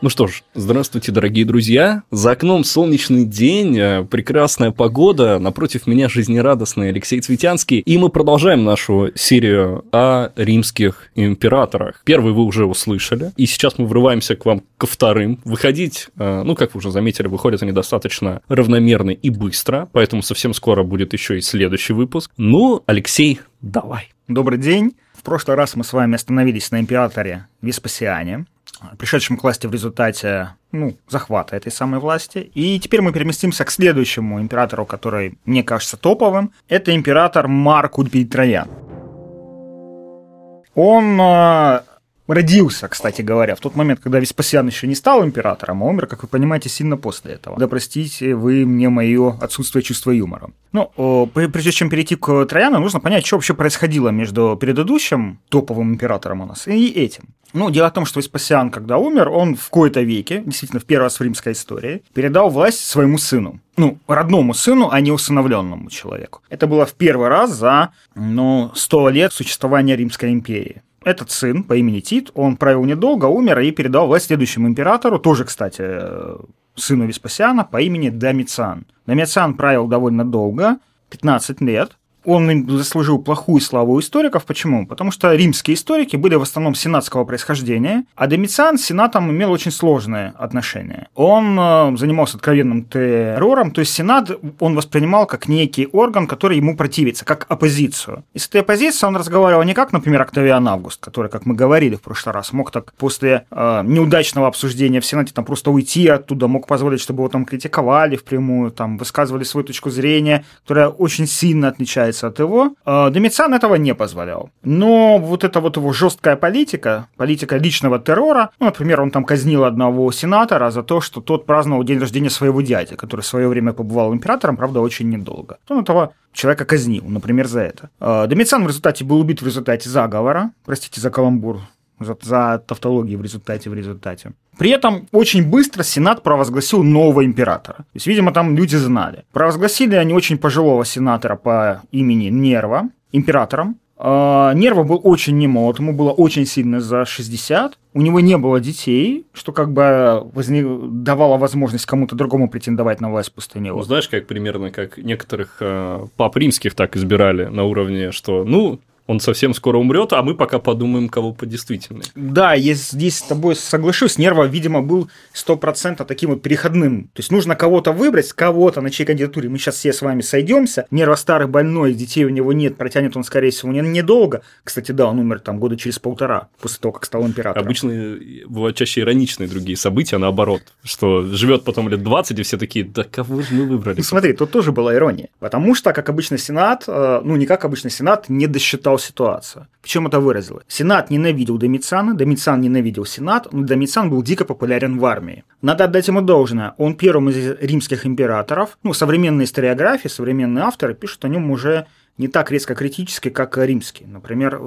Ну что ж, здравствуйте, дорогие друзья. За окном солнечный день, э, прекрасная погода. Напротив меня жизнерадостный Алексей Цветянский. И мы продолжаем нашу серию о римских императорах. Первый вы уже услышали. И сейчас мы врываемся к вам ко вторым. Выходить, э, ну, как вы уже заметили, выходят они достаточно равномерно и быстро. Поэтому совсем скоро будет еще и следующий выпуск. Ну, Алексей, давай. Добрый день. В прошлый раз мы с вами остановились на императоре Веспасиане пришедшим к власти в результате ну, захвата этой самой власти. И теперь мы переместимся к следующему императору, который мне кажется топовым. Это император Марк Ульпий Троян. Он э, родился, кстати говоря, в тот момент, когда Веспасиан еще не стал императором, а умер, как вы понимаете, сильно после этого. Да простите вы мне мое отсутствие чувства юмора. Ну, прежде чем перейти к Трояну, нужно понять, что вообще происходило между предыдущим топовым императором у нас и этим. Ну, дело в том, что Веспасиан, когда умер, он в кои-то веке, действительно, в первый раз в римской истории, передал власть своему сыну. Ну, родному сыну, а не усыновленному человеку. Это было в первый раз за, ну, 100 лет существования Римской империи. Этот сын по имени Тит, он правил недолго, умер и передал власть следующему императору, тоже, кстати, э, сыну Веспасиана по имени Домициан. Домициан правил довольно долго, 15 лет, он заслужил плохую славу у историков. Почему? Потому что римские историки были в основном сенатского происхождения, а Домициан с сенатом имел очень сложные отношения. Он э, занимался откровенным террором, то есть сенат он воспринимал как некий орган, который ему противится, как оппозицию. И с этой оппозицией он разговаривал не как, например, Октавиан Август, который, как мы говорили в прошлый раз, мог так после э, неудачного обсуждения в Сенате там просто уйти оттуда, мог позволить, чтобы его там критиковали впрямую, там высказывали свою точку зрения, которая очень сильно отличается отличается от его. А, Домициан этого не позволял. Но вот эта вот его жесткая политика, политика личного террора, ну, например, он там казнил одного сенатора за то, что тот праздновал день рождения своего дяди, который в свое время побывал императором, правда, очень недолго. Он этого человека казнил, например, за это. А, Домициан в результате был убит в результате заговора, простите за каламбур, за, за тавтологию в результате, в результате. При этом очень быстро Сенат провозгласил нового императора. То есть, видимо, там люди знали. Провозгласили они очень пожилого сенатора по имени Нерва императором. А, Нерва был очень немолод, ему было очень сильно за 60. У него не было детей, что как бы возник... давало возможность кому-то другому претендовать на власть после него. Ну, знаешь, как примерно как некоторых э, пап римских так избирали на уровне, что, ну, он совсем скоро умрет, а мы пока подумаем, кого по действительной. Да, я здесь с тобой соглашусь. Нерва, видимо, был 100% таким вот переходным. То есть нужно кого-то выбрать, кого-то, на чьей кандидатуре мы сейчас все с вами сойдемся. Нерва старый, больной, детей у него нет, протянет он, скорее всего, недолго. Кстати, да, он умер там года через полтора, после того, как стал императором. Обычно бывают чаще ироничные другие события, наоборот, что живет потом лет 20, и все такие, да кого же мы выбрали? Ну, смотри, тут тоже была ирония. Потому что, как обычно, Сенат, э, ну, не как обычно Сенат, не досчитал ситуацию. В чем это выразилось? Сенат ненавидел Домициана, Домициан ненавидел Сенат, но Домициан был дико популярен в армии. Надо отдать ему должное. Он первым из римских императоров, ну, современные историографии, современные авторы пишут о нем уже не так резко критически, как римский. Например,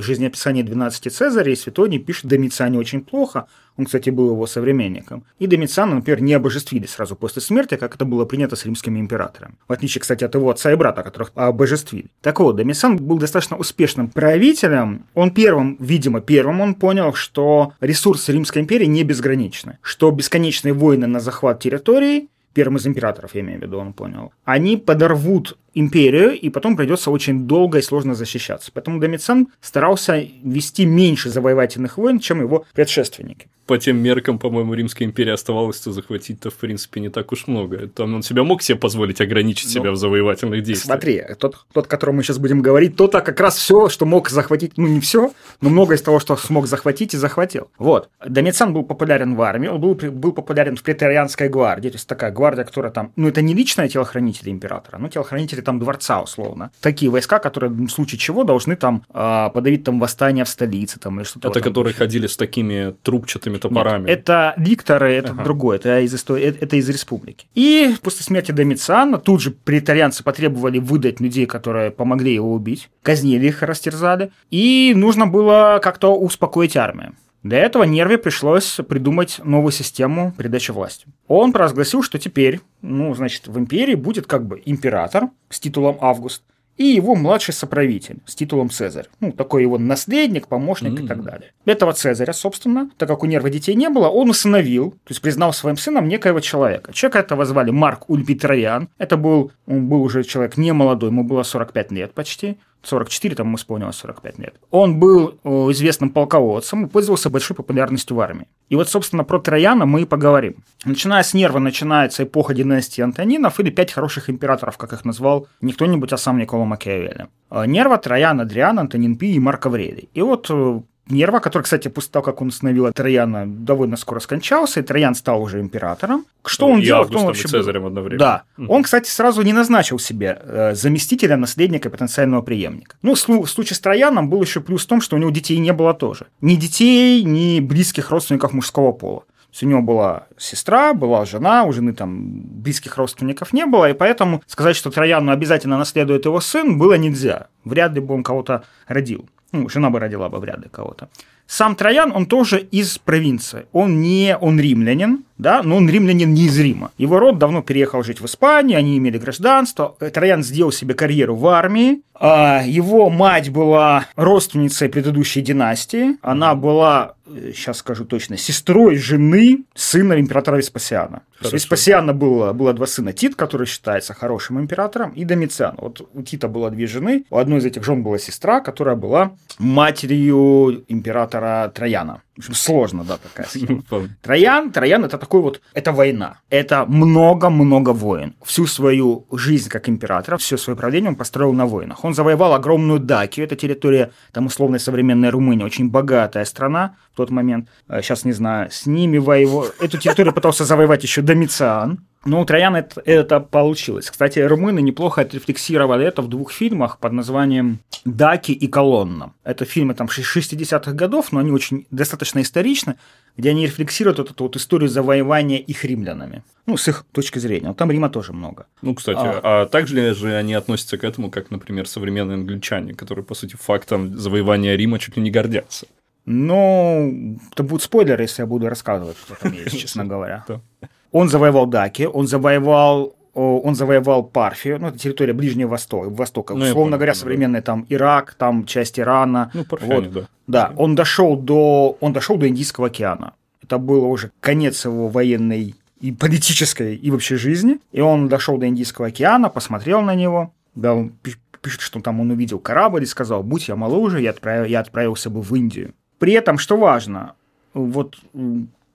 жизнеописание 12 Цезаря и Светоний пишет Домициане очень плохо, он, кстати, был его современником. И Домициана, например, не обожествили сразу после смерти, как это было принято с римскими императорами. В отличие, кстати, от его отца и брата, которых обожествили. Так вот, Домициан был достаточно успешным правителем. Он первым, видимо, первым он понял, что ресурсы Римской империи не безграничны, что бесконечные войны на захват территорий первым из императоров, я имею в виду, он понял, они подорвут империю, и потом придется очень долго и сложно защищаться. Поэтому Домициан старался вести меньше завоевательных войн, чем его предшественники по тем меркам, по-моему, Римской империи оставалось-то захватить-то, в принципе, не так уж много. Там он себя мог себе позволить ограничить ну, себя в завоевательных действиях. Смотри, тот, тот, о котором мы сейчас будем говорить, тот как раз все, что мог захватить, ну не все, но многое из того, что смог захватить и захватил. Вот. Домициан был популярен в армии, он был, был популярен в преторианской гвардии, то есть такая гвардия, которая там, ну это не личные телохранители императора, но телохранители там дворца условно. Такие войска, которые в случае чего должны там э, подавить там восстание в столице там или что-то. Это которые ходили с такими трубчатыми топорами. Нет, это дикторы, это ага. другое, это из, истории, это из республики. И после смерти Домициана тут же претарианцы потребовали выдать людей, которые помогли его убить, казнили их, растерзали, и нужно было как-то успокоить армию. Для этого Нерве пришлось придумать новую систему передачи власти. Он провозгласил, что теперь, ну, значит, в империи будет как бы император с титулом Август, и его младший соправитель с титулом Цезарь. Ну, такой его наследник, помощник mm-hmm. и так далее. Этого Цезаря, собственно, так как у Нерва детей не было, он усыновил, то есть признал своим сыном некоего человека. Человека этого звали Марк Ульпий Троян. Это был, он был уже человек не молодой, ему было 45 лет почти. 44, там ему исполнилось 45 лет. Он был э, известным полководцем и пользовался большой популярностью в армии. И вот, собственно, про Трояна мы и поговорим. Начиная с Нерва начинается эпоха династии Антонинов или пять хороших императоров, как их назвал не кто-нибудь, а сам Никола Макиавелли. Э, Нерва, Троян, Адриан, Антонин Пи и Марк Аврелий. И вот э, Нерва, который, кстати, после того, как он установил Трояна, довольно скоро скончался, и Троян стал уже императором. Что он и делал? Августом, Кто он вообще Цезарем одновременно. Да. Угу. Он, кстати, сразу не назначил себе э, заместителя, наследника, потенциального преемника. Ну, в случае с Трояном был еще плюс в том, что у него детей не было тоже. Ни детей, ни близких родственников мужского пола. То есть у него была сестра, была жена, у жены там близких родственников не было, и поэтому сказать, что Трояну обязательно наследует его сын, было нельзя. Вряд ли бы он кого-то родил. Ну, жена бы родила бы вряд ли кого-то. Сам Троян, он тоже из провинции. Он не, он римлянин, да, но он римлянин не из Рима. Его род давно переехал жить в Испанию, они имели гражданство. Троян сделал себе карьеру в армии. А его мать была родственницей предыдущей династии. Она была, сейчас скажу точно, сестрой жены сына императора Веспасиана. Хорошо. Веспасиана было, было два сына. Тит, который считается хорошим императором, и Домициан. Вот у Тита было две жены. У одной из этих жен была сестра, которая была матерью императора Трояна. В общем, сложно, да, такая схема. Троян, Троян это такой вот, это война. Это много-много войн. Всю свою жизнь как императора, все свое правление он построил на войнах. Он завоевал огромную Дакию, это территория, там условно современная Румыния, очень богатая страна в тот момент. Сейчас не знаю, с ними воевал. Эту территорию пытался завоевать еще Домициан. Но у Трояна это, это получилось. Кстати, румыны неплохо отрефлексировали это в двух фильмах под названием «Даки и колонна». Это фильмы там 60-х годов, но они очень достаточно историчны, где они рефлексируют вот эту вот историю завоевания их римлянами. Ну, с их точки зрения. Вот там Рима тоже много. Ну, кстати, а, а также же они относятся к этому, как, например, современные англичане, которые, по сути, фактом завоевания Рима чуть ли не гордятся. Ну, это будут спойлеры, если я буду рассказывать, что там есть, честно говоря. Он завоевал Даки, он завоевал он завоевал Парфию, ну, это территория Ближнего Востока, Востока. Ну, условно говоря, современный там Ирак, там часть Ирана. Ну, Парфяне, вот. да. Да, он дошел до, он дошел до Индийского океана. Это было уже конец его военной и политической, и вообще жизни. И он дошел до Индийского океана, посмотрел на него, да, он пишет, что там он увидел корабль и сказал, будь я моложе, я, отправил, я отправился бы в Индию. При этом, что важно, вот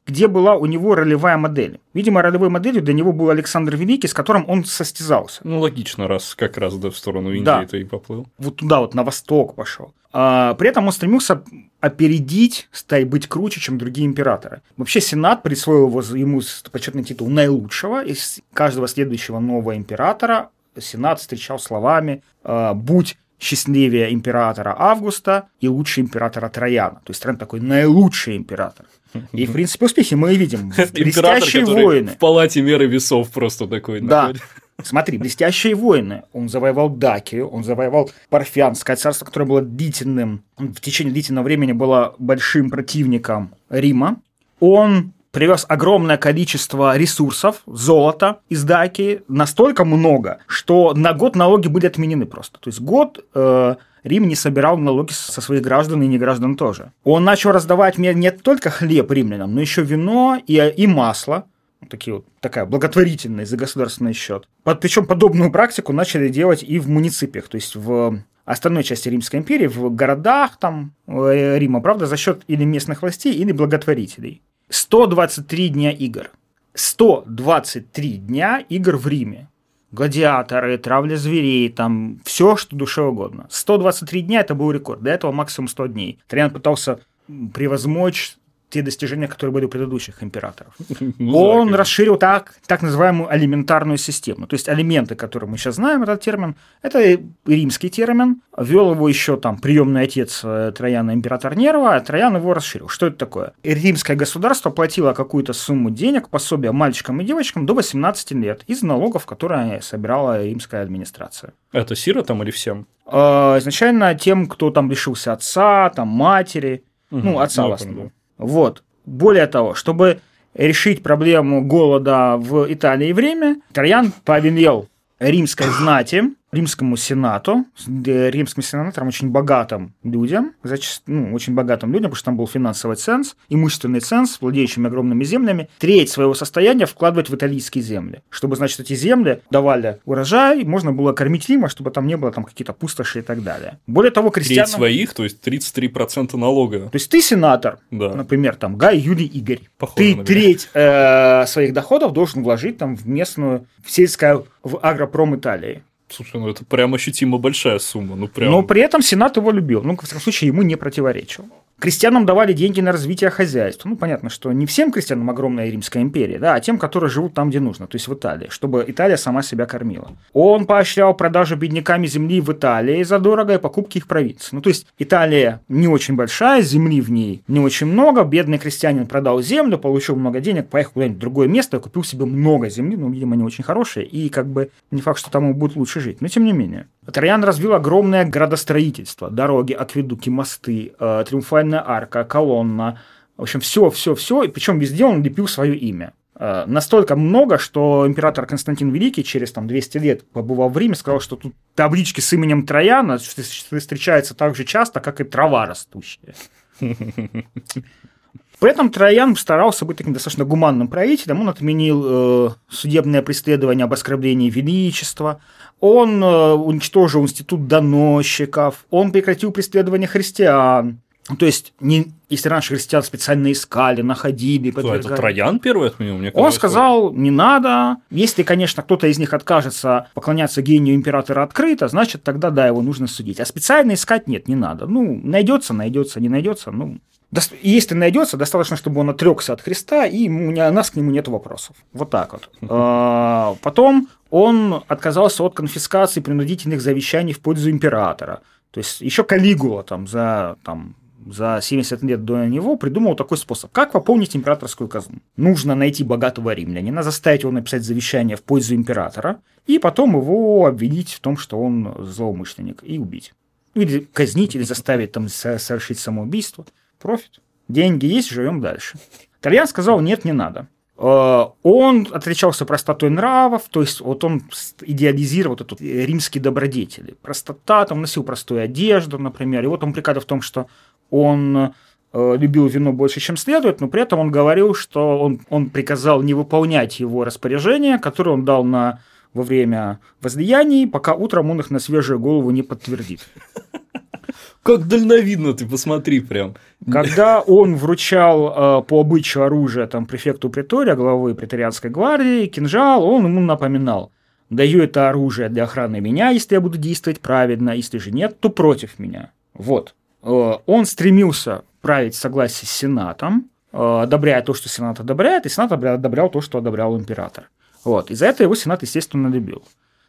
где была у него ролевая модель. Видимо, ролевой моделью для него был Александр Великий, с которым он состязался. Ну, логично, раз как раз да, в сторону Индии да. и поплыл. Вот туда вот, на восток пошел. А, при этом он стремился опередить, стать быть круче, чем другие императоры. Вообще Сенат присвоил его, ему почетный титул наилучшего. Из каждого следующего нового императора Сенат встречал словами «А, «Будь счастливее императора Августа и лучше императора Трояна». То есть Троян такой наилучший император. И, в принципе, успехи мы видим. Блестящие войны. В палате меры весов просто такой. Да. Смотри, блестящие войны. Он завоевал Дакию, он завоевал Парфянское царство, которое было длительным, в течение длительного времени было большим противником Рима. Он привез огромное количество ресурсов, золота из Дакии, настолько много, что на год налоги были отменены просто. То есть год э, Рим не собирал налоги со своих граждан и неграждан тоже. Он начал раздавать не только хлеб римлянам, но еще вино и, и масло, такие вот, такая благотворительная за государственный счет. Под, причем подобную практику начали делать и в муниципиях, то есть в остальной части Римской империи, в городах там э, Рима, правда, за счет или местных властей, или благотворителей. 123 дня игр. 123 дня игр в Риме гладиаторы, травля зверей, там все, что душе угодно. 123 дня это был рекорд, до этого максимум 100 дней. Триан пытался превозмочь те достижения, которые были у предыдущих императоров. Ну, Он расширил так, так называемую алиментарную систему. То есть алименты, которые мы сейчас знаем, этот термин, это римский термин. Ввел его еще там приемный отец э, Трояна, император Нерва, а Троян его расширил. Что это такое? Римское государство платило какую-то сумму денег, пособия мальчикам и девочкам до 18 лет из налогов, которые собирала римская администрация. Это сиротам или всем? Э, изначально тем, кто там лишился отца, там матери, угу, ну, отца ну, в основном. Вот. Более того, чтобы решить проблему голода в Италии время, Троян повелел римской знати римскому сенату, римским сенаторам, очень богатым людям, ну, очень богатым людям, потому что там был финансовый ценз, имущественный ценз, владеющими огромными землями, треть своего состояния вкладывать в италийские земли, чтобы, значит, эти земли давали урожай, можно было кормить Рима, чтобы там не было там какие-то пустоши и так далее. Более того, крестьянам... Треть своих, то есть 33% налога. То есть ты сенатор, да. например, там Гай, Юлий, Игорь. Похоже ты треть э, своих доходов должен вложить там в местную, в сельское, в агропром Италии. Слушай, ну это прям ощутимо большая сумма. Ну, прям... Но при этом Сенат его любил. Ну, в всяком случае, ему не противоречил. Крестьянам давали деньги на развитие хозяйства. Ну, понятно, что не всем крестьянам огромная Римская империя, да, а тем, которые живут там, где нужно, то есть в Италии, чтобы Италия сама себя кормила. Он поощрял продажу бедняками земли в Италии задорого и покупки их провинций. Ну, то есть Италия не очень большая, земли в ней не очень много, бедный крестьянин продал землю, получил много денег, поехал куда-нибудь в другое место, купил себе много земли, ну, видимо, не очень хорошие, и как бы не факт, что там ему будет лучше жить, но тем не менее. Троян развил огромное градостроительство, дороги, акведуки, мосты, э, триумфальная арка, колонна, в общем, все, все, все, и причем везде он лепил свое имя. Э, настолько много, что император Константин Великий через там, 200 лет побывал в Риме, сказал, что тут таблички с именем Трояна встречаются так же часто, как и трава растущая. При этом Троян старался быть таким достаточно гуманным правителем. Он отменил э, судебное преследование об оскорблении величества, он э, уничтожил институт доносчиков, он прекратил преследование христиан. То есть, не, если раньше христиан специально искали, находили, Кто, это Троян первый отменил? Мне он сказал, не надо. Если, конечно, кто-то из них откажется поклоняться гению императора открыто, значит, тогда, да, его нужно судить. А специально искать нет, не надо. Ну, найдется, найдется, не найдется, ну, если найдется, достаточно, чтобы он отрекся от Христа, и у нас к нему нет вопросов. Вот так вот. А, потом он отказался от конфискации принудительных завещаний в пользу императора. То есть еще Калигула там за, там, за 70 лет до него придумал такой способ. Как пополнить императорскую казну? Нужно найти богатого римлянина, заставить его написать завещание в пользу императора, и потом его обвинить в том, что он злоумышленник, и убить. Или казнить, или заставить там совершить самоубийство профит. Деньги есть, живем дальше. Тальян сказал, нет, не надо. Э, он отличался простотой нравов, то есть вот он идеализировал вот эту римские добродетели. Простота, там носил простую одежду, например, и вот он приказ в том, что он э, любил вино больше, чем следует, но при этом он говорил, что он, он приказал не выполнять его распоряжения, которые он дал на, во время возлияний, пока утром он их на свежую голову не подтвердит. Как дальновидно ты посмотри прям. Когда он вручал э, по обычаю оружие там, префекту притория, главы преторианской гвардии, кинжал, он ему напоминал. Даю это оружие для охраны меня, если я буду действовать правильно, если же нет, то против меня. Вот. Э, он стремился править в согласии с Сенатом, э, одобряя то, что Сенат одобряет, и Сенат одобрял то, что одобрял император. Вот. И за это его Сенат, естественно, любил.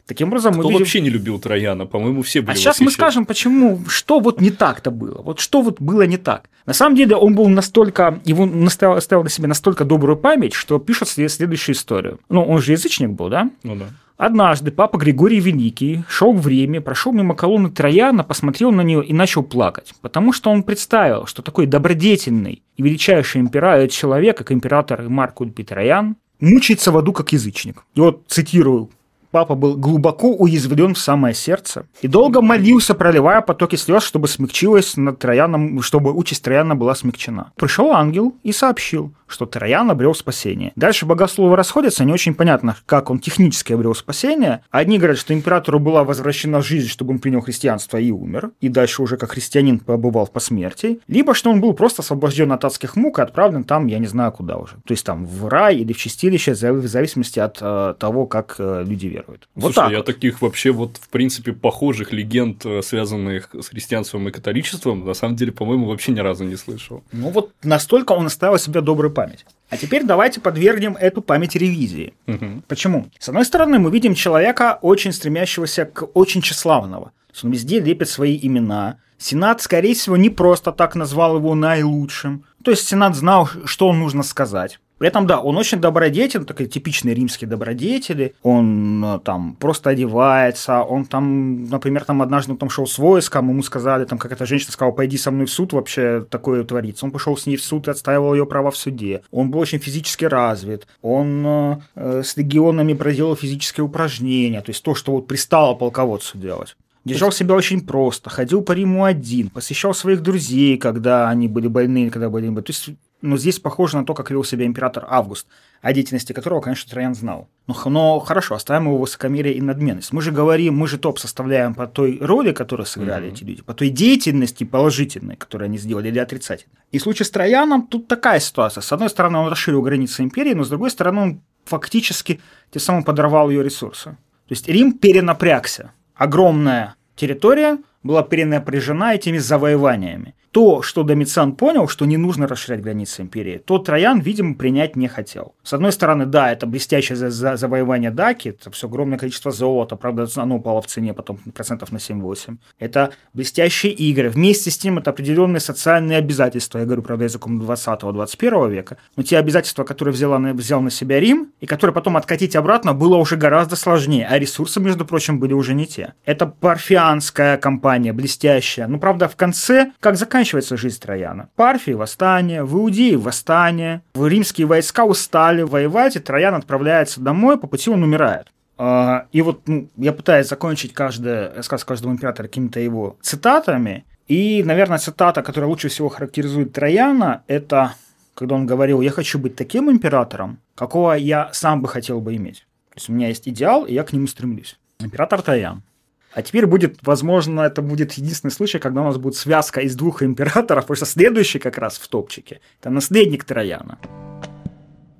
Таким образом, Кто мы видим... вообще не любил Трояна? По-моему, все были А сейчас мы скажем, почему, что вот не так-то было. Вот что вот было не так. На самом деле, он был настолько, его наставил, оставил на себе настолько добрую память, что пишет следующую историю. Ну, он же язычник был, да? Ну да. Однажды папа Григорий Великий шел в Риме, прошел мимо колонны Трояна, посмотрел на нее и начал плакать, потому что он представил, что такой добродетельный и величайший император человек, как император Марк Ульпий Троян, мучается в аду как язычник. И вот цитирую Папа был глубоко уязвлен в самое сердце и долго молился, проливая потоки слез, чтобы смягчилась над Трояном, чтобы участь Трояна была смягчена. Пришел ангел и сообщил, что Троян обрел спасение. Дальше богословы расходятся, не очень понятно, как он технически обрел спасение. Одни говорят, что императору была возвращена жизнь, чтобы он принял христианство и умер, и дальше уже как христианин побывал в посмертии, либо что он был просто освобожден от адских мук и отправлен там, я не знаю куда уже. То есть там в рай или в чистилище, в зависимости от э, того, как э, люди веруют. Вот Слушай, так я вот. таких вообще вот, в принципе, похожих легенд, э, связанных с христианством и католичеством, на самом деле, по-моему, вообще ни разу не слышал. Ну вот настолько он оставил себе добрый память. А теперь давайте подвергнем эту память ревизии. Угу. Почему? С одной стороны, мы видим человека, очень стремящегося к очень тщеславного. Он везде лепит свои имена. Сенат, скорее всего, не просто так назвал его наилучшим. То есть Сенат знал, что нужно сказать. При этом, да, он очень добродетелен, такой типичный римский добродетели. Он э, там просто одевается, он там, например, там однажды он там шел с войском, ему сказали, там какая-то женщина сказала, пойди со мной в суд, вообще такое творится. Он пошел с ней в суд и отстаивал ее права в суде. Он был очень физически развит, он э, с легионами проделал физические упражнения, то есть то, что вот пристало полководцу делать. Держал себя очень просто, ходил по Риму один, посещал своих друзей, когда они были больны, когда были... То есть но здесь похоже на то, как вел себя император Август, о деятельности которого, конечно, Троян знал. Но, но хорошо, оставим его высокомерие и надменность. Мы же говорим, мы же топ составляем по той роли, которую сыграли mm-hmm. эти люди, по той деятельности положительной, которую они сделали, или отрицательной. И в случае с Трояном тут такая ситуация. С одной стороны, он расширил границы империи, но с другой стороны, он фактически тем самым подорвал ее ресурсы. То есть Рим перенапрягся. Огромная территория была перенапряжена этими завоеваниями то, что Домициан понял, что не нужно расширять границы империи, то Троян, видимо, принять не хотел. С одной стороны, да, это блестящее за за завоевание Даки, это все огромное количество золота, правда, оно упало в цене потом процентов на 7-8. Это блестящие игры. Вместе с тем, это определенные социальные обязательства, я говорю, правда, языком 20-21 века, но те обязательства, которые взяла, взял на себя Рим, и которые потом откатить обратно, было уже гораздо сложнее, а ресурсы, между прочим, были уже не те. Это парфианская кампания, блестящая. Ну, правда, в конце, как заканчивается жизнь Трояна. Парфии – восстание, в Иудее – восстание, римские войска устали воевать, и Троян отправляется домой, по пути он умирает. А, и вот ну, я пытаюсь закончить каждый рассказ каждого императора какими-то его цитатами. И, наверное, цитата, которая лучше всего характеризует Трояна, это когда он говорил, я хочу быть таким императором, какого я сам бы хотел бы иметь. То есть у меня есть идеал, и я к нему стремлюсь. Император Троян. А теперь будет, возможно, это будет единственный случай, когда у нас будет связка из двух императоров, потому что следующий как раз в топчике – это наследник Трояна.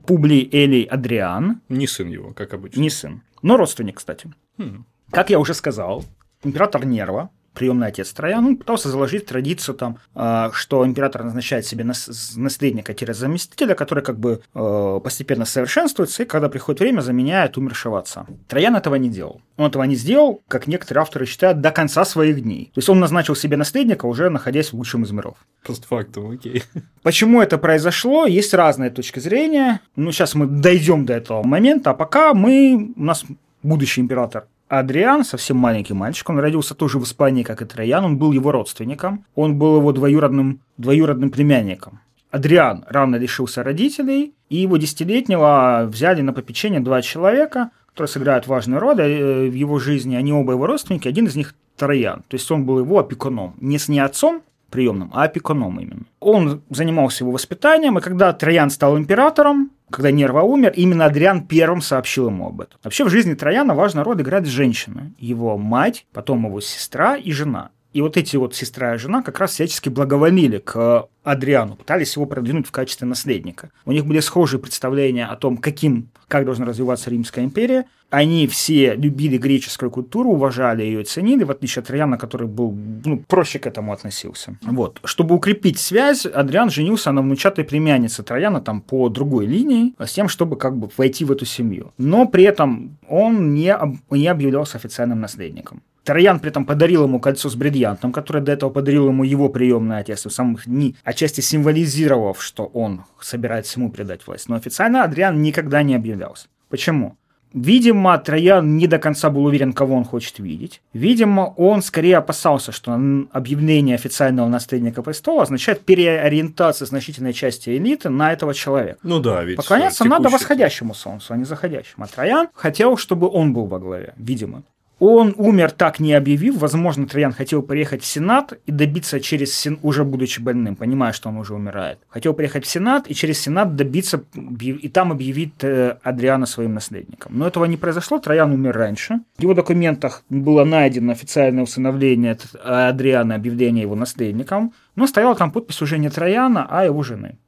Публий Элий Адриан. Не сын его, как обычно. Не сын, но родственник, кстати. Хм. Как я уже сказал, император Нерва приемный отец Троян, он пытался заложить традицию, там, а, что император назначает себе наследника-заместителя, который как бы э, постепенно совершенствуется, и когда приходит время, заменяет умершего отца. Троян этого не делал. Он этого не сделал, как некоторые авторы считают, до конца своих дней. То есть он назначил себе наследника, уже находясь в лучшем из миров. Постфактум, окей. Почему это произошло? Есть разные точки зрения. Ну, сейчас мы дойдем до этого момента, а пока мы, у нас будущий император Адриан, совсем маленький мальчик, он родился тоже в Испании, как и Троян, он был его родственником, он был его двоюродным, двоюродным племянником. Адриан рано лишился родителей, и его десятилетнего взяли на попечение два человека, которые сыграют важную роль э, в его жизни. Они оба его родственники, один из них Троян, то есть он был его опекуном. Не с не отцом, приемным, а опекуном именно. Он занимался его воспитанием, и когда Троян стал императором, когда Нерва умер, именно Адриан первым сообщил ему об этом. Вообще в жизни Трояна важную роль играет женщина. Его мать, потом его сестра и жена. И вот эти вот сестра и жена как раз всячески благоволили к Адриану, пытались его продвинуть в качестве наследника. У них были схожие представления о том, каким, как должна развиваться Римская империя. Они все любили греческую культуру, уважали ее и ценили, в отличие от Трояна, который был ну, проще к этому относился. Вот. Чтобы укрепить связь, Адриан женился на внучатой племяннице Трояна там по другой линии, с тем, чтобы как бы войти в эту семью. Но при этом он не, не объявлялся официальным наследником. Троян при этом подарил ему кольцо с бриллиантом, которое до этого подарил ему его приемный отец, в самых дни, отчасти символизировав, что он собирается ему предать власть. Но официально Адриан никогда не объявлялся. Почему? Видимо, Троян не до конца был уверен, кого он хочет видеть. Видимо, он скорее опасался, что объявление официального наследника престола означает переориентацию значительной части элиты на этого человека. Ну да, ведь Поклоняться надо восходящему солнцу, а не заходящему. А Троян хотел, чтобы он был во главе, видимо. Он умер так не объявив. Возможно, Троян хотел приехать в Сенат и добиться через Сен... уже будучи больным, понимая, что он уже умирает. Хотел приехать в Сенат и через Сенат добиться и там объявить э, Адриана своим наследником. Но этого не произошло. Троян умер раньше. В его документах было найдено официальное усыновление Адриана, объявление его наследником. Но стояла там подпись уже не Трояна, а его жены.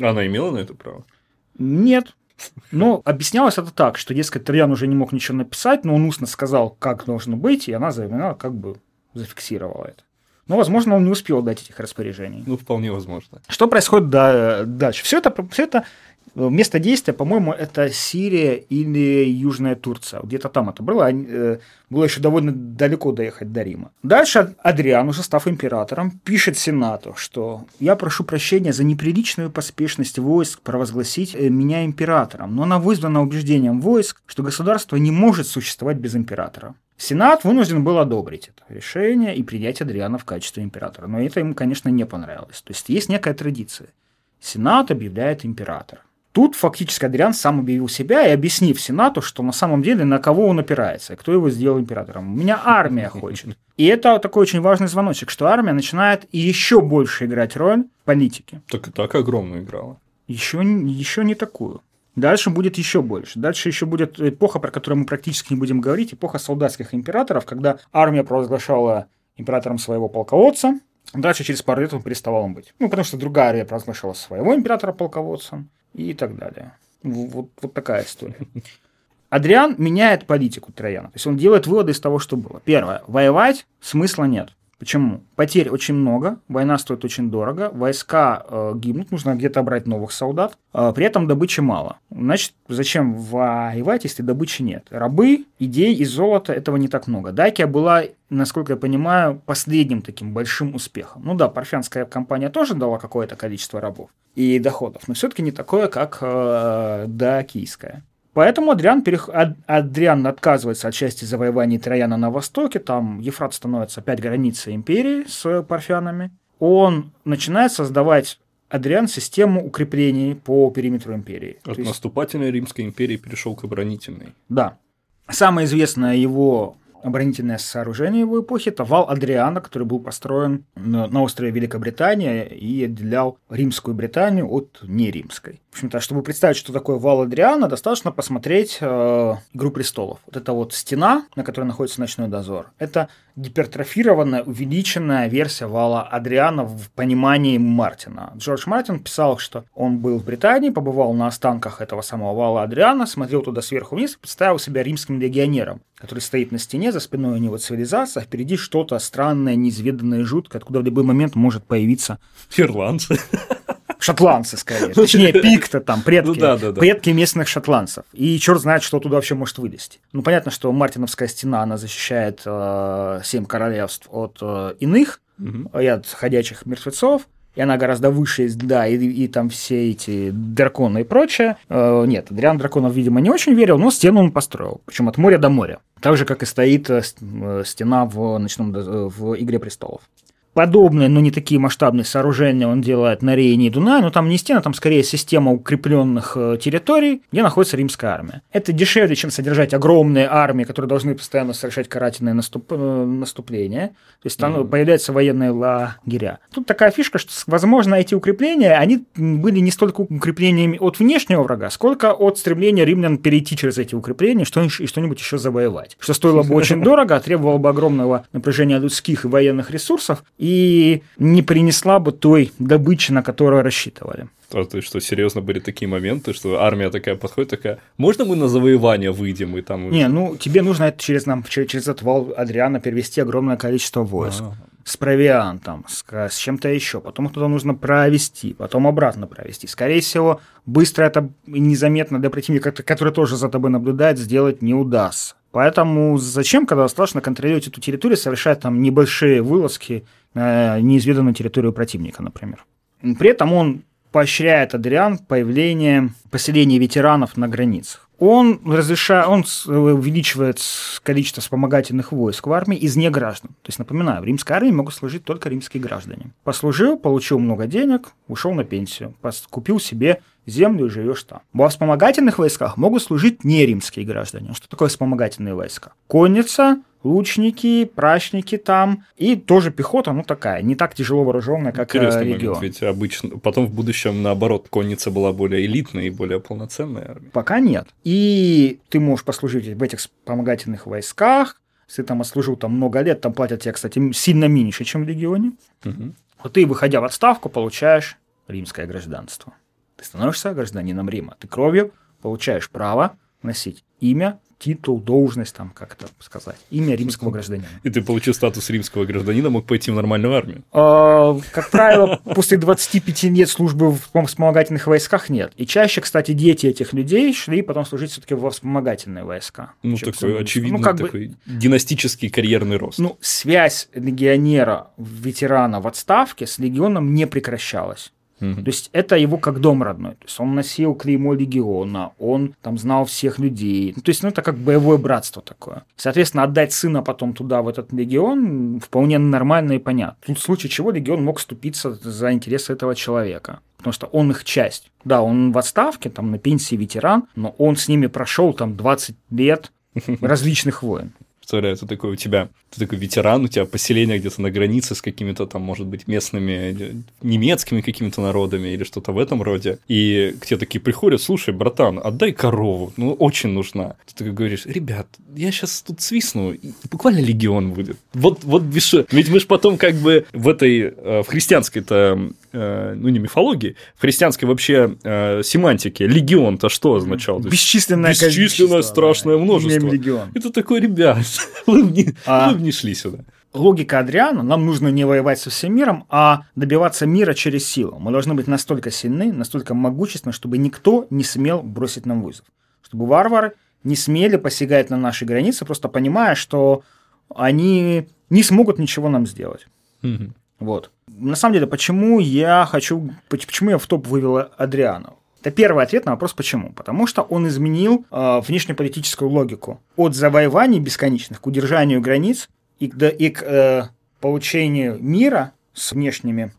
Она имела на это право? Нет. Но объяснялось это так, что, дескать, Троян уже не мог ничего написать, но он устно сказал, как должно быть, и она, она как бы зафиксировала это. Но, возможно, он не успел дать этих распоряжений. Ну, вполне возможно. Что происходит дальше? Все это, все это Место действия, по-моему, это Сирия или Южная Турция. Где-то там это было. Э, было еще довольно далеко доехать до Рима. Дальше Адриан, уже став императором, пишет Сенату, что «Я прошу прощения за неприличную поспешность войск провозгласить э, меня императором, но она вызвана убеждением войск, что государство не может существовать без императора». Сенат вынужден был одобрить это решение и принять Адриана в качестве императора. Но это ему, конечно, не понравилось. То есть есть некая традиция. Сенат объявляет императора. Тут фактически Адриан сам объявил себя и объяснив Сенату, что на самом деле на кого он опирается, кто его сделал императором. У меня армия хочет. И это такой очень важный звоночек, что армия начинает еще больше играть роль в политике. Так и так огромную играла. Еще, еще не такую. Дальше будет еще больше. Дальше еще будет эпоха, про которую мы практически не будем говорить, эпоха солдатских императоров, когда армия провозглашала императором своего полководца, дальше через пару лет он переставал им быть. Ну, потому что другая армия провозглашала своего императора полководцем и так далее. Вот, вот такая история. Адриан меняет политику Трояна. То есть он делает выводы из того, что было. Первое. Воевать смысла нет. Почему? Потерь очень много, война стоит очень дорого, войска э, гибнут, нужно где-то брать новых солдат, э, при этом добычи мало. Значит, зачем воевать, если добычи нет? Рабы, идей и золота этого не так много. Дакия была, насколько я понимаю, последним таким большим успехом. Ну да, парфянская компания тоже дала какое-то количество рабов и доходов, но все-таки не такое, как э, дакийская. Поэтому Адриан, перех... Адриан отказывается от части завоеваний Трояна на востоке, там Ефрат становится опять границей империи с парфянами. Он начинает создавать Адриан систему укреплений по периметру империи. От есть... наступательной Римской империи перешел к оборонительной. Да. Самое известное его оборонительное сооружение его эпохи – это вал Адриана, который был построен на острове Великобритания и отделял римскую Британию от неримской. В общем-то, чтобы представить, что такое вал Адриана, достаточно посмотреть э, «Игру престолов». Вот это вот стена, на которой находится ночной дозор, это гипертрофированная, увеличенная версия вала Адриана в понимании Мартина. Джордж Мартин писал, что он был в Британии, побывал на останках этого самого вала Адриана, смотрел туда сверху вниз представил себя римским легионером, который стоит на стене, за спиной у него цивилизация, а впереди что-то странное, неизведанное, жуткое, откуда в любой момент может появиться... Ирландцы шотландцы скорее, ну, точнее пикты там, предки, ну, да, да, да. предки местных шотландцев. И черт знает, что туда вообще может вылезти. Ну, понятно, что Мартиновская стена, она защищает э, семь королевств от э, иных, угу. и от ходячих мертвецов, и она гораздо выше, да, и, и там все эти драконы и прочее. Э, нет, Адриан Драконов, видимо, не очень верил, но стену он построил, причем от моря до моря. Так же, как и стоит э, э, стена в, ночном, в «Игре престолов» подобные, но не такие масштабные сооружения он делает на Рейне и Дунае, но там не стена, там скорее система укрепленных э, территорий, где находится римская армия. Это дешевле, чем содержать огромные армии, которые должны постоянно совершать карательные наступ... Э, наступления. То есть там mm-hmm. появляются военные лагеря. Тут такая фишка, что, возможно, эти укрепления, они были не столько укреплениями от внешнего врага, сколько от стремления римлян перейти через эти укрепления что и что-нибудь еще завоевать. Что стоило бы очень дорого, требовало бы огромного напряжения людских и военных ресурсов, и не принесла бы той добычи, на которую рассчитывали. А то, что серьезно были такие моменты, что армия такая подходит, такая, можно мы на завоевание выйдем и там... Не, ну тебе нужно это через, нам, через, через этот вал Адриана перевести огромное количество войск. А-а-а с провиантом, с, с чем-то еще, потом туда нужно провести, потом обратно провести. Скорее всего, быстро это незаметно для противника, который тоже за тобой наблюдает, сделать не удастся. Поэтому зачем, когда страшно контролировать эту территорию, совершать там небольшие вылазки на неизведанную территорию противника, например. При этом он поощряет Адриан появление поселения ветеранов на границах он, разрешает, он увеличивает количество вспомогательных войск в армии из неграждан. То есть, напоминаю, в римской армии могут служить только римские граждане. Послужил, получил много денег, ушел на пенсию, купил себе землю и живешь там. Во вспомогательных войсках могут служить не римские граждане. Что такое вспомогательные войска? Конница, лучники, прачники там, и тоже пехота, ну такая, не так тяжело вооруженная, как Интересный э, регион. Момент, ведь обычно, потом в будущем, наоборот, конница была более элитной и более полноценной армией. Пока нет. И ты можешь послужить в этих вспомогательных войсках, если ты там отслужил там много лет, там платят тебе, кстати, сильно меньше, чем в легионе. Угу. Вот ты, выходя в отставку, получаешь римское гражданство. Ты становишься гражданином Рима. Ты кровью получаешь право носить имя, титул, должность, там, как это сказать, имя римского гражданина. И ты получил статус римского гражданина, мог пойти в нормальную армию? А, как правило, после 25 лет службы в вспомогательных войсках нет. И чаще, кстати, дети этих людей шли потом служить все-таки во вспомогательные войска. Ну, такой очевидный ну, как такой бы, династический карьерный рост. Ну, связь легионера, ветерана в отставке с легионом не прекращалась. Mm-hmm. То есть это его как дом родной. То есть он носил клеймо легиона, он там знал всех людей. Ну, то есть ну, это как боевое братство такое. Соответственно, отдать сына потом туда, в этот легион, вполне нормально и понятно. Тут в случае чего легион мог ступиться за интересы этого человека. Потому что он их часть. Да, он в отставке, там на пенсии ветеран, но он с ними прошел там 20 лет различных войн представляю, ты такой у тебя, ты такой ветеран, у тебя поселение где-то на границе с какими-то там, может быть, местными э, немецкими какими-то народами или что-то в этом роде, и к тебе такие приходят, слушай, братан, отдай корову, ну, очень нужна. Ты такой говоришь, ребят, я сейчас тут свистну, и буквально легион будет. Вот, вот без Ведь мы же потом как бы в этой, э, в христианской-то Э, ну не мифологии, в христианской вообще э, семантике легион-то что означал? Бесчисленное Бесчисленное страшное да, множество. Легион. Это такой, ребят, вы не, а... не шли сюда логика Адриана, нам нужно не воевать со всем миром, а добиваться мира через силу. Мы должны быть настолько сильны, настолько могущественны, чтобы никто не смел бросить нам вызов. Чтобы варвары не смели посягать на наши границы, просто понимая, что они не смогут ничего нам сделать. Угу. Вот. На самом деле, почему я хочу, почему я в топ вывел Адриану? Это первый ответ на вопрос «почему?». Потому что он изменил э, внешнеполитическую логику от завоеваний бесконечных к удержанию границ и, да, и к э, получению мира с внешними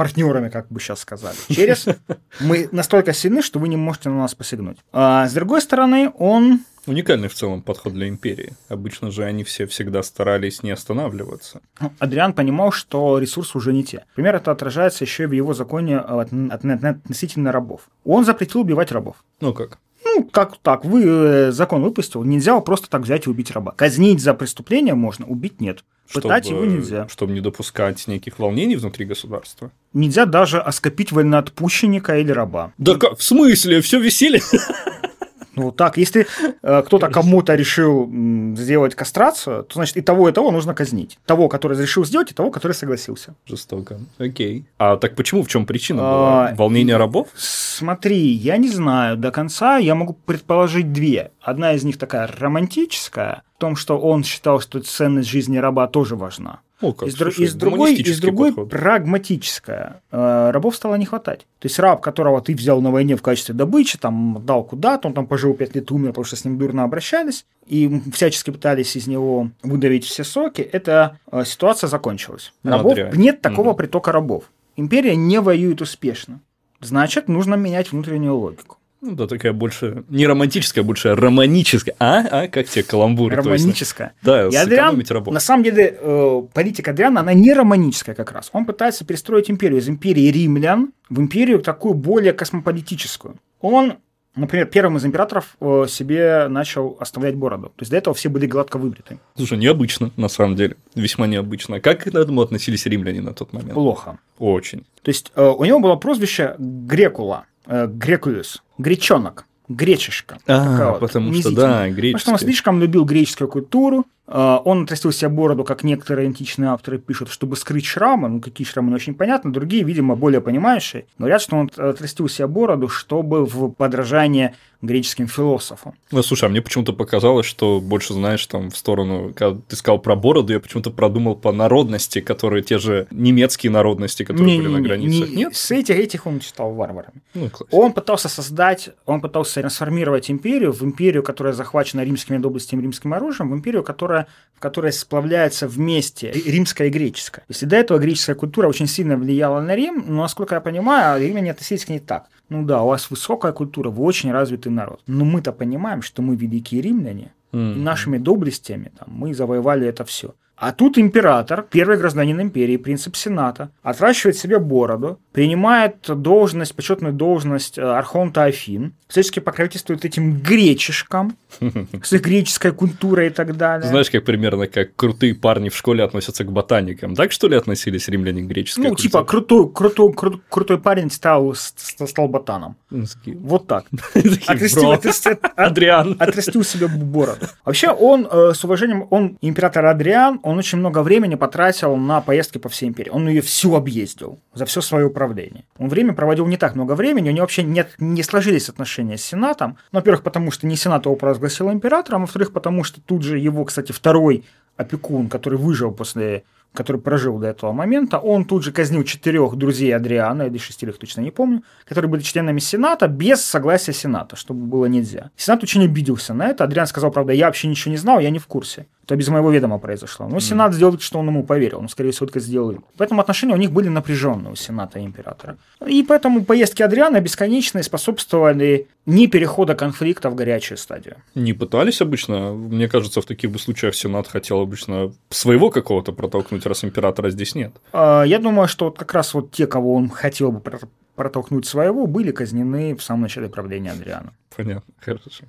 партнерами, как бы сейчас сказали, через мы настолько сильны, что вы не можете на нас посягнуть. А с другой стороны, он Уникальный в целом подход для империи. Обычно же они все всегда старались не останавливаться. Ну, Адриан понимал, что ресурсы уже не те. Например, это отражается еще и в его законе относительно рабов. Он запретил убивать рабов. Ну как? Ну, как так? Вы э, закон выпустил, нельзя просто так взять и убить раба. Казнить за преступление можно, убить нет. Пытать чтобы, его нельзя. Чтобы не допускать неких волнений внутри государства. Нельзя даже оскопить вольноотпущенника или раба. Да как? В смысле? Все веселье? Ну так, если э, кто-то кому-то решил сделать кастрацию, то значит и того, и того нужно казнить. Того, который решил сделать, и того, который согласился. Жестоко. Окей. А так почему? В чем причина была? А, Волнение рабов? Смотри, я не знаю до конца. Я могу предположить две. Одна из них такая романтическая, в том, что он считал, что ценность жизни раба тоже важна. О, как, из, слушай, из другой, из другой подход. прагматическая. Э, рабов стало не хватать. То есть раб, которого ты взял на войне в качестве добычи, там дал куда-то, он там пожил пять лет, умер, потому что с ним дурно обращались, и всячески пытались из него выдавить все соки, эта э, ситуация закончилась. Ну, рабов, нет такого угу. притока рабов. Империя не воюет успешно. Значит, нужно менять внутреннюю логику. Ну да, такая больше не романтическая, больше романическая. А? А? Как тебе каламбуры? Романическая. да, и Адриан, работу. на самом деле, э, политика Адриана, она не романическая как раз. Он пытается перестроить империю из империи римлян в империю такую более космополитическую. Он Например, первым из императоров э, себе начал оставлять бороду. То есть до этого все были гладко выбриты. Слушай, необычно, на самом деле. Весьма необычно. Как к этому относились римляне на тот момент? Плохо. Очень. То есть э, у него было прозвище Грекула, Грекулюс, гречонок, гречишка. А, вот, потому что, да, греческий. Потому что он слишком любил греческую культуру, он отрастил себе бороду, как некоторые античные авторы пишут, чтобы скрыть шрамы. Ну, какие шрамы, не очень понятно. Другие, видимо, более понимающие, говорят, что он отрастил себе бороду, чтобы в подражание греческим философам. Ну, слушай, а мне почему-то показалось, что больше знаешь там в сторону, когда ты сказал про бороду, я почему-то продумал по народности, которые те же немецкие народности, которые не, были не, на границе. Не, Нет? С этих, этих он читал варварами. Ну, он пытался создать, он пытался трансформировать империю в империю, которая захвачена римскими доблестями, римским оружием, в империю, которая, в которой сплавляется вместе римская и греческая. Если до этого греческая культура очень сильно влияла на Рим, но, насколько я понимаю, римляне относились к ней так. Ну да, у вас высокая культура, вы очень развитый народ. Но мы-то понимаем, что мы великие римляне, mm-hmm. и нашими доблестями там, мы завоевали это все. А тут император, первый гражданин империи, принцип Сената, отращивает себе бороду, принимает должность, почетную должность э, архонта Афин, всячески покровительствует этим гречишкам с их греческой культурой и так далее. Знаешь, как примерно как крутые парни в школе относятся к ботаникам. Так что ли относились римляне к греческой Ну, культуре? типа, крутой, крутой, крутой, крутой парень стал, стал ботаном. Ну, Вот так. такие, Отрастил, «Бро, отрастил- Адриан. отрастил себе бороду. Вообще он, э, с уважением, он, император Адриан, он очень много времени потратил на поездки по всей империи. Он ее всю объездил за все свое управление. Он время проводил не так много времени, у него вообще нет, не сложились отношения с Сенатом. Ну, Во-первых, потому что не Сенат его провозгласил императором, а во-вторых, потому что тут же его, кстати, второй опекун, который выжил после который прожил до этого момента, он тут же казнил четырех друзей Адриана, или шестерых точно не помню, которые были членами Сената без согласия Сената, чтобы было нельзя. Сенат очень обиделся на это. Адриан сказал, правда, я вообще ничего не знал, я не в курсе. Это без моего ведома произошло. Но Сенат сделал что он ему поверил. Он, скорее всего, только сделал. Поэтому отношения у них были напряженные у Сената и императора. И поэтому поездки Адриана бесконечные способствовали не перехода конфликта в горячую стадию. Не пытались обычно? Мне кажется, в таких бы случаях Сенат хотел обычно своего какого-то протолкнуть, раз императора здесь нет. А, Я думаю, что вот как раз вот те, кого он хотел бы про- протолкнуть своего, были казнены в самом начале правления Адриана. Понятно, хорошо.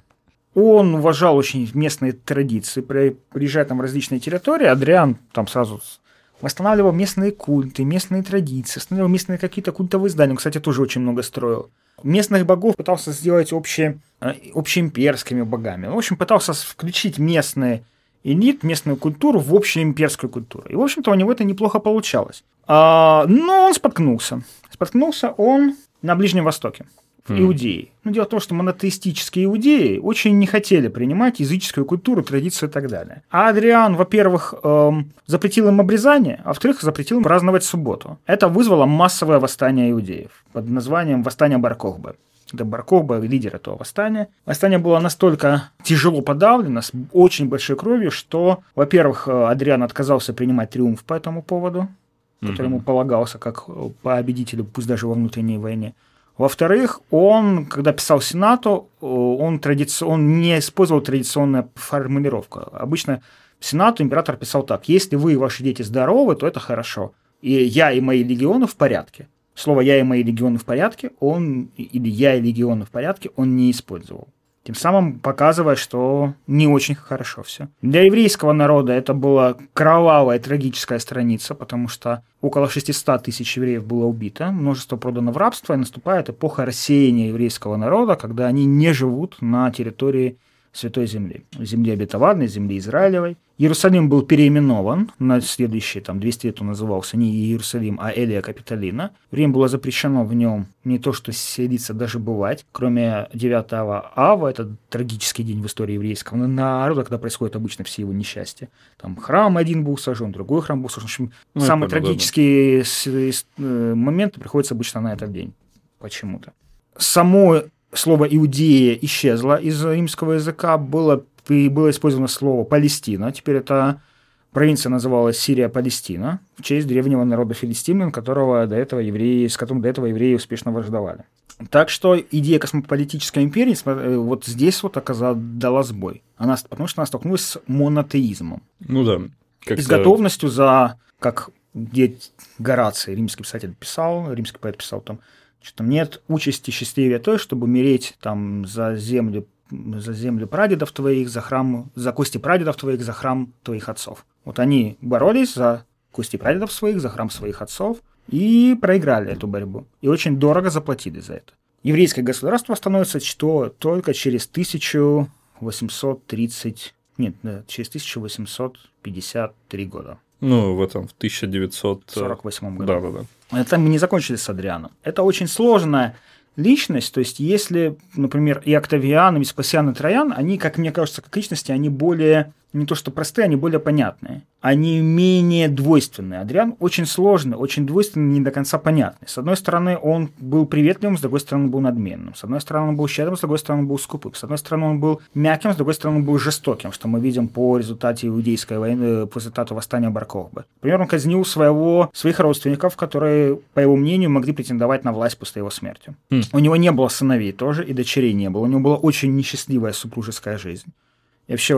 Он уважал очень местные традиции, при- приезжая там в различные территории, Адриан там сразу восстанавливал местные культы, местные традиции, устанавливал местные какие-то культовые здания. Он, кстати, тоже очень много строил. Местных богов пытался сделать общие, э, общеимперскими богами. В общем, пытался включить местные элит, местную культуру в общеимперскую культуру. И, в общем-то, у него это неплохо получалось. А, но он споткнулся. Споткнулся он на Ближнем Востоке в Иудеи. Ну, дело в том, что монотеистические иудеи очень не хотели принимать языческую культуру, традицию и так далее. А Адриан, во-первых, эм, запретил им обрезание, а во-вторых, запретил им праздновать субботу. Это вызвало массовое восстание иудеев под названием «Восстание Баркохбы». Это Баркохба, лидер этого восстания. Восстание было настолько тяжело подавлено, с очень большой кровью, что, во-первых, э, Адриан отказался принимать триумф по этому поводу, который ему полагался как э, победителю, пусть даже во внутренней войне. Во-вторых, он, когда писал Сенату, э, он, традици... он не использовал традиционную формулировку. Обычно Сенату император писал так, если вы и ваши дети здоровы, то это хорошо. И я и мои легионы в порядке. Слово «я и мои легионы в порядке» он, или «я и легионы в порядке» он не использовал. Тем самым показывая, что не очень хорошо все. Для еврейского народа это была кровавая, трагическая страница, потому что около 600 тысяч евреев было убито, множество продано в рабство, и наступает эпоха рассеяния еврейского народа, когда они не живут на территории Святой Земли, земли обетованной, земли Израилевой. Иерусалим был переименован на следующие там, 200 лет он назывался не Иерусалим, а Элия Капитолина. Время было запрещено в нем не то что селиться, даже бывать, кроме 9 ава, это трагический день в истории еврейского народа, когда происходит обычно все его несчастья. Там храм один был сожжен, другой храм был сожжен. В общем, Ну, самые трагические с- с- э, моменты приходятся обычно на этот день почему-то. Само слово «иудея» исчезло из римского языка, было, было использовано слово «Палестина». Теперь это провинция называлась Сирия-Палестина в честь древнего народа филистимлян, которого до этого евреи, с которым до этого евреи успешно враждовали. Так что идея космополитической империи э, вот здесь вот оказалась, дала сбой. Она, потому что она столкнулась с монотеизмом Ну да. и с готовностью за, как где Гораций, римский писатель, писал, римский поэт писал там, что нет участи счастливее той, чтобы умереть там за землю, за землю прадедов твоих, за храм, за кости прадедов твоих, за храм твоих отцов. Вот они боролись за кости прадедов своих, за храм своих отцов и проиграли эту борьбу. И очень дорого заплатили за это. Еврейское государство становится что только через 1830, нет, через 1853 года. Ну, в этом, в 1900... 48 году. Да, да, да. Это мы не закончили с Адрианом. Это очень сложная личность, то есть если, например, и Октавиан, и Веспасиан, и Троян, они, как мне кажется, как личности, они более, не то что простые, они более понятные. Они менее двойственные. Адриан очень сложный, очень двойственный, не до конца понятный. С одной стороны, он был приветливым, с другой стороны, он был надменным. С одной стороны, он был щедрым, с другой стороны, он был скупым. С одной стороны, он был мягким, с другой стороны, он был жестоким, что мы видим по результате иудейской войны, по результату восстания Баркохбы. Например, он казнил своего, своих родственников, которые, по его мнению, могли претендовать на власть после его смерти. Хм. У него не было сыновей тоже, и дочерей не было. У него была очень несчастливая супружеская жизнь. И вообще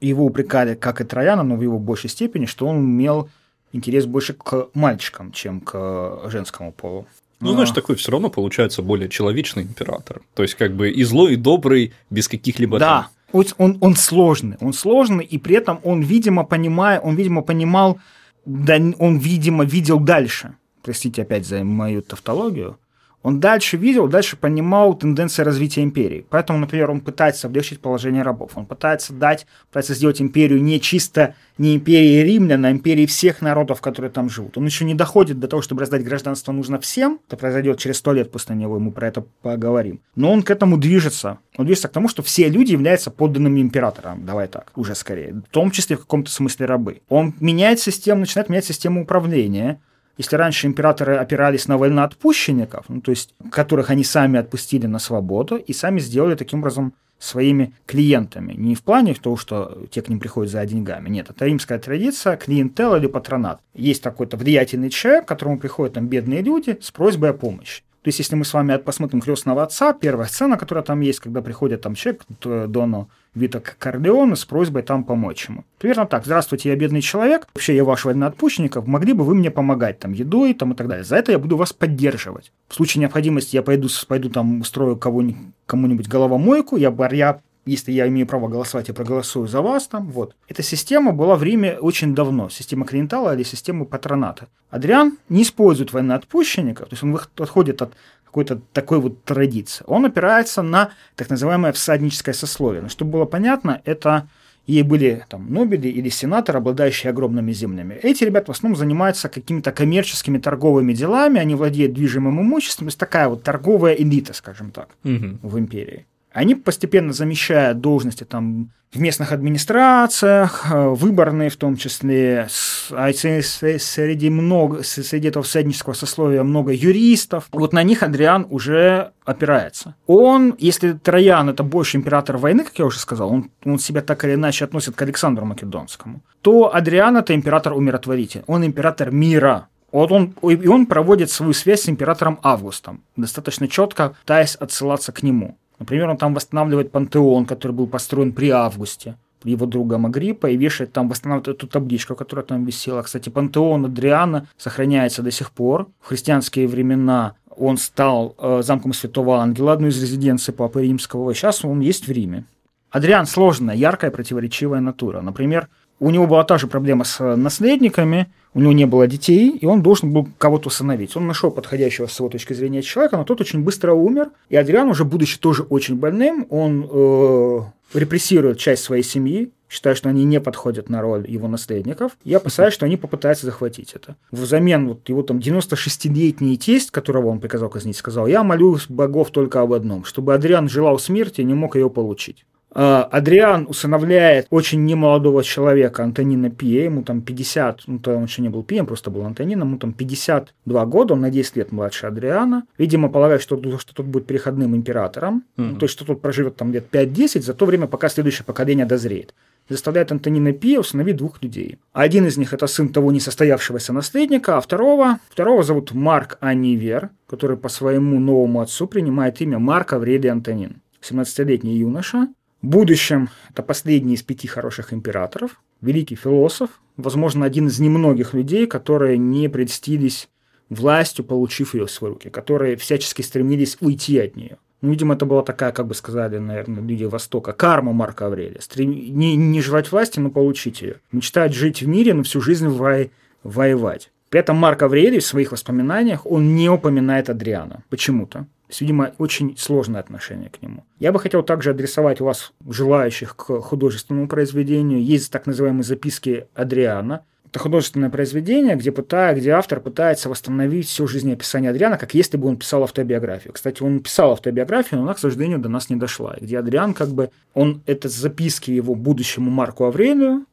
его упрекали, как и Трояна, но в его большей степени, что он имел интерес больше к мальчикам, чем к женскому полу. Ну, знаешь, такой все равно получается более человечный император. То есть, как бы и злой, и добрый, без каких-либо... Да, там... он, он сложный, он сложный, и при этом он, видимо, понимая, он, видимо, понимал, да, он, видимо, видел дальше. Простите опять за мою тавтологию. Он дальше видел, дальше понимал тенденции развития империи. Поэтому, например, он пытается облегчить положение рабов. Он пытается дать, пытается сделать империю не чисто не империей римлян, а империей всех народов, которые там живут. Он еще не доходит до того, чтобы раздать гражданство нужно всем. Это произойдет через сто лет после него, мы про это поговорим. Но он к этому движется. Он движется к тому, что все люди являются подданными императорам. Давай так, уже скорее. В том числе в каком-то смысле рабы. Он меняет систему, начинает менять систему управления если раньше императоры опирались на вольноотпущенников, ну, то есть которых они сами отпустили на свободу и сами сделали таким образом своими клиентами. Не в плане того, что те к ним приходят за деньгами. Нет, это римская традиция, клиентел или патронат. Есть такой-то влиятельный человек, к которому приходят там бедные люди с просьбой о помощи. То есть, если мы с вами посмотрим крестного отца, первая сцена, которая там есть, когда приходит там человек, Дону Вита Корлеона с просьбой там помочь ему. Примерно так. Здравствуйте, я бедный человек. Вообще, я ваш военноотпущенник. Могли бы вы мне помогать там едой там, и так далее. За это я буду вас поддерживать. В случае необходимости я пойду, пойду там устрою кого-нибудь, кому-нибудь головомойку. Я, я если я имею право голосовать, я проголосую за вас там, вот. Эта система была в Риме очень давно, система клиентала или система патроната. Адриан не использует военноотпущенников, то есть он отходит от какой-то такой вот традиции. Он опирается на так называемое всадническое сословие. Но чтобы было понятно, это и были там нобели или сенаторы, обладающие огромными землями. Эти ребята в основном занимаются какими-то коммерческими торговыми делами, они владеют движимым имуществом, то есть такая вот торговая элита, скажем так, угу. в империи. Они постепенно замещают должности там в местных администрациях, э, выборные в том числе, а среди, много, среди этого всаднического сословия много юристов. Вот на них Адриан уже опирается. Он, если Троян это больше император войны, как я уже сказал, он, он себя так или иначе относит к Александру Македонскому, то Адриан это император умиротворитель, он император мира. Вот он, и он проводит свою связь с императором Августом, достаточно четко пытаясь отсылаться к нему. Например, он там восстанавливает пантеон, который был построен при Августе его друга Магриппа и вешает там, восстанавливает эту табличку, которая там висела. Кстати, пантеон Адриана сохраняется до сих пор. В христианские времена он стал э, замком Святого Ангела, одной из резиденций Папы Римского. Сейчас он есть в Риме. Адриан сложная, яркая, противоречивая натура. Например, у него была та же проблема с наследниками, у него не было детей, и он должен был кого-то усыновить. Он нашел подходящего с его точки зрения человека, но тот очень быстро умер. И Адриан, уже будучи тоже очень больным, он э, репрессирует часть своей семьи, считая, что они не подходят на роль его наследников. Я опасаюсь, что они попытаются захватить это. Взамен вот его там 96-летний тесть, которого он приказал казнить, сказал, я молю богов только об одном, чтобы Адриан желал смерти и не мог ее получить. А, Адриан усыновляет очень немолодого человека, Антонина Пия, ему там 50, ну, то он еще не был Пием, просто был Антонином, ему там 52 года, он на 10 лет младше Адриана. Видимо, полагает, что, что тот будет переходным императором, mm-hmm. то есть, что тот проживет там лет 5-10 за то время, пока следующее поколение дозреет. Заставляет Антонина Пия усыновить двух людей. Один из них это сын того несостоявшегося наследника, а второго, второго зовут Марк Анивер, который по своему новому отцу принимает имя Марк Аврелий Антонин. 17-летний юноша, будущем это последний из пяти хороших императоров, великий философ, возможно, один из немногих людей, которые не предстились властью, получив ее в свои руки, которые всячески стремились уйти от нее. Ну, видимо, это была такая, как бы сказали, наверное, люди Востока, карма Марка Аврелия. Стрем... Не, не желать власти, но получить ее. Мечтать жить в мире, но всю жизнь во... воевать. При этом Марк Аврелий в своих воспоминаниях, он не упоминает Адриана. Почему-то видимо, очень сложное отношение к нему. Я бы хотел также адресовать вас, желающих к художественному произведению. Есть так называемые записки Адриана. Это художественное произведение, где, пытая, где автор пытается восстановить все жизнеописание Адриана, как если бы он писал автобиографию. Кстати, он писал автобиографию, но она, к сожалению, до нас не дошла. Где Адриан, как бы, он, это записки его будущему Марку Аврелию,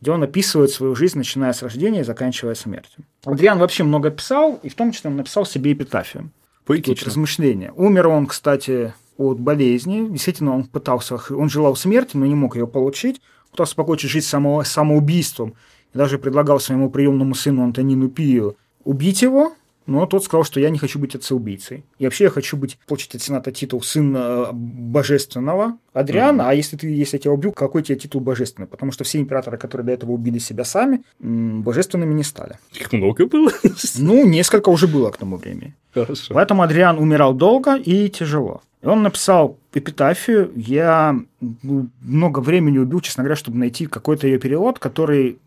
где он описывает свою жизнь, начиная с рождения и заканчивая смертью. Адриан вообще много писал, и в том числе он написал себе эпитафию. Поэтично. размышления. Умер он, кстати, от болезни. Действительно, он пытался, он желал смерти, но не мог ее получить. Пытался покончить жизнь само, самоубийством. И даже предлагал своему приемному сыну Антонину Пию убить его, но тот сказал, что я не хочу быть отцеубийцей. И вообще я хочу быть, получить от Сената титул сын э, божественного Адриана, mm-hmm. а если ты, если я тебя убью, какой тебе титул божественный? Потому что все императоры, которые до этого убили себя сами, божественными не стали. Их много было? Ну, несколько уже было к тому времени. Хорошо. Поэтому Адриан умирал долго и тяжело. И он написал эпитафию. Я много времени убил, честно говоря, чтобы найти какой-то ее перевод, который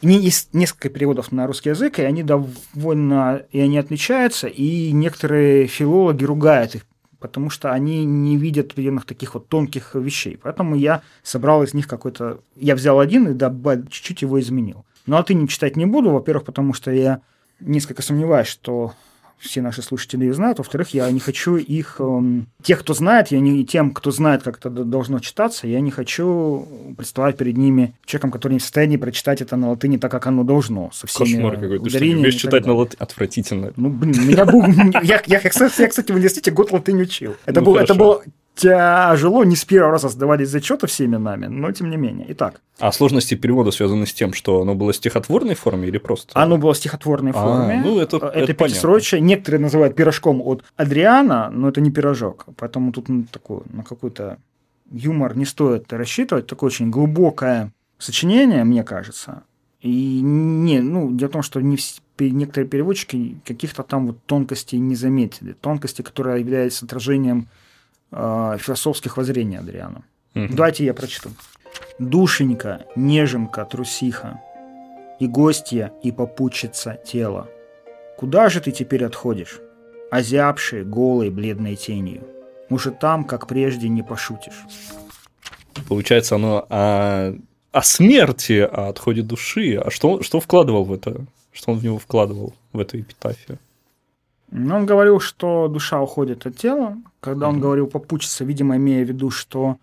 есть несколько переводов на русский язык, и они довольно и они отличаются, и некоторые филологи ругают их, потому что они не видят определенных таких вот тонких вещей. Поэтому я собрал из них какой-то... Я взял один и добавил, чуть-чуть его изменил. Ну, а ты не читать не буду, во-первых, потому что я несколько сомневаюсь, что все наши слушатели знают. Во-вторых, я не хочу их... Эм, тех, кто знает, я не тем, кто знает, как это должно читаться, я не хочу представать перед ними человеком, который не в состоянии прочитать это на латыни так, как оно должно. Со всеми Кошмар какой. Ты что, не умеешь читать на латыни? Отвратительно. Ну, блин, меня был... Я, я, я, кстати, в университете год латынь учил. Это, ну, был, это был тяжело, не с первого раза сдавались зачеты всеми нами, но тем не менее. Итак. А сложности перевода связаны с тем, что оно было в стихотворной форме или просто? Оно было в стихотворной а, форме. ну это, это, это пятисрочие. Некоторые называют пирожком от Адриана, но это не пирожок. Поэтому тут ну, такой, на какой-то юмор не стоит рассчитывать. Такое очень глубокое сочинение, мне кажется. И не, ну, дело в том, что не некоторые переводчики каких-то там вот тонкостей не заметили. Тонкости, которые являются отражением э, философских воззрений Адриана. Угу. Давайте я прочту. «Душенька, неженка, трусиха, и гостья, и попутчица тела, куда же ты теперь отходишь, озябший, голой, бледной тенью? Уже там, как прежде, не пошутишь». Получается, оно о, о смерти, о отходе души. А что, что вкладывал в это? Что он в него вкладывал, в эту эпитафию? Он говорил, что душа уходит от тела. Когда он говорил попучиться, видимо, имея в виду, что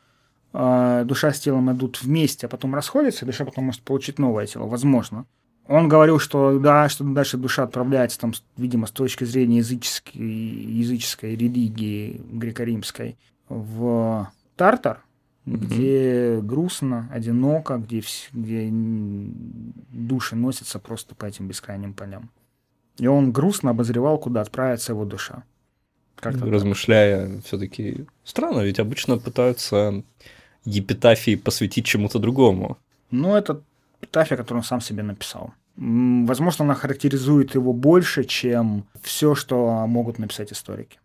э, душа с телом идут вместе, а потом расходятся, и душа потом может получить новое тело, возможно. Он говорил, что да, что дальше душа отправляется, там, видимо, с точки зрения языческой, языческой религии греко-римской в Тартар, mm-hmm. где грустно, одиноко, где, где души носятся просто по этим бескрайним полям. И он грустно обозревал, куда отправится его душа. Как-то Размышляя, все-таки странно, ведь обычно пытаются епитафии посвятить чему-то другому. Ну, это эпитафия, которую он сам себе написал. Возможно, она характеризует его больше, чем все, что могут написать историки.